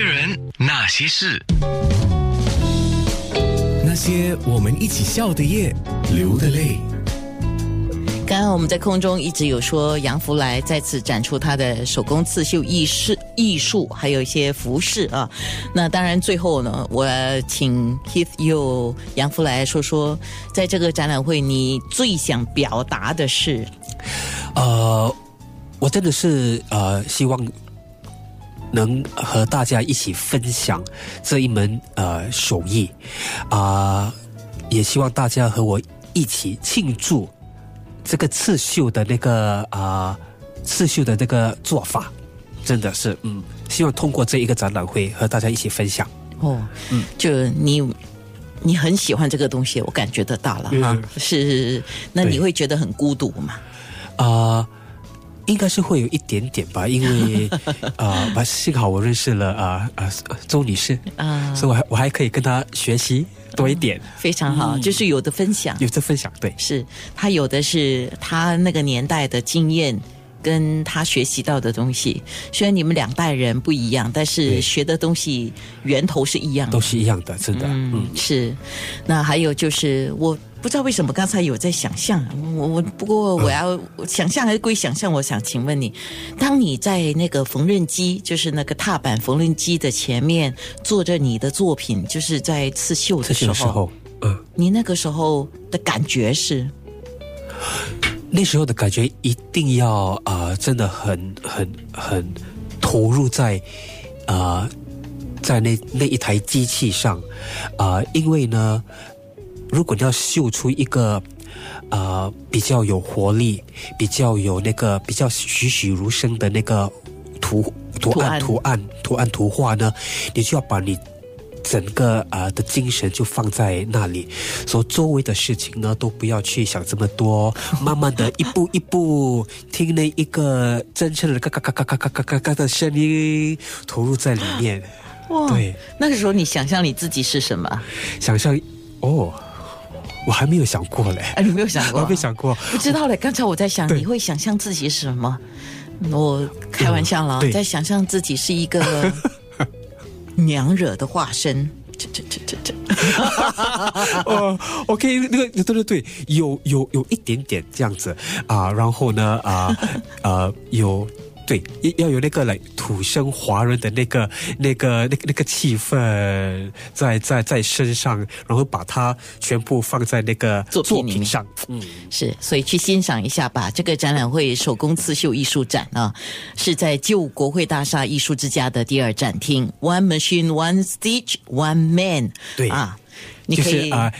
些人，那些事，那些我们一起笑的夜，流的泪。刚刚我们在空中一直有说，杨福来再次展出他的手工刺绣艺术、艺术，还有一些服饰啊。那当然，最后呢，我请 Keith 又杨福来说说，在这个展览会，你最想表达的是？呃，我真的是呃，希望能和大家一起分享这一门呃手艺啊、也希望大家和我一起庆祝这个刺绣的那个啊、刺绣的那个做法，真的是嗯，希望通过这一个展览会和大家一起分享。哦，嗯，就你。你很喜欢这个东西，我感觉得到了哈。是，那你会觉得很孤独吗？啊、应该是会有一点点吧，因为啊，呃幸好我认识了啊啊、周女士啊所以我还我还可以跟她学习多一点，非常好，就是有的分享。有的分享，对，是她有的是她那个年代的经验。跟他学习到的东西，虽然你们两代人不一样，但是学的东西源头是一样的。都是一样的，真的，嗯嗯，是。那还有就是，我不知道为什么刚才有在想象，我我不过我要、想象还是归想象，我想请问你，当你在那个缝纫机，就是那个踏板缝纫机的前面坐着你的作品，就是在刺绣的时候，些时候，嗯，你那个时候的感觉是？那时候的感觉一定要啊、呃真的很很很投入在啊、呃在那那一台机器上啊、因为呢，如果你要秀出一个啊比较有活力、比较有那个比较栩栩如生的那个图图案图图案图案图画呢，你就要把你整个啊、的精神就放在那里，所以周围的事情呢都不要去想这么多，慢慢的一步一步听那一个真正的嘎嘎嘎嘎嘎嘎嘎嘎嘎的声音，投入在里面，哇对，那个时候你想象你自己是什么？想象哦，我还没有想过嘞，哎，你没有想过？我还没想过，不知道嘞。刚才我在想，你会想象自己是什么？我开玩笑了，嗯在想象自己是一个娘惹的化身。这这这这这，哦，OK，那个对对对，有有有一点点这样子啊，然后呢啊呃有。对，要有那个来土生华人的那个、那个、那个、那个气氛在在在身上，然后把它全部放在那个作品上。嗯，是，所以去欣赏一下吧。这个展览会手工刺绣艺术展啊，是在旧国会大厦艺术之家的第二展厅，One Machine, One Stitch, One Man。对啊，你就可以是啊、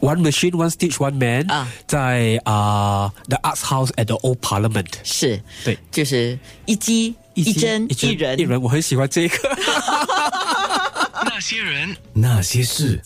One machine, one stitch, one man，啊在啊、The Arts House at the Old Parliament。是，对，就是一机一针一针一人一人，我很喜欢这个。那些人，那些事。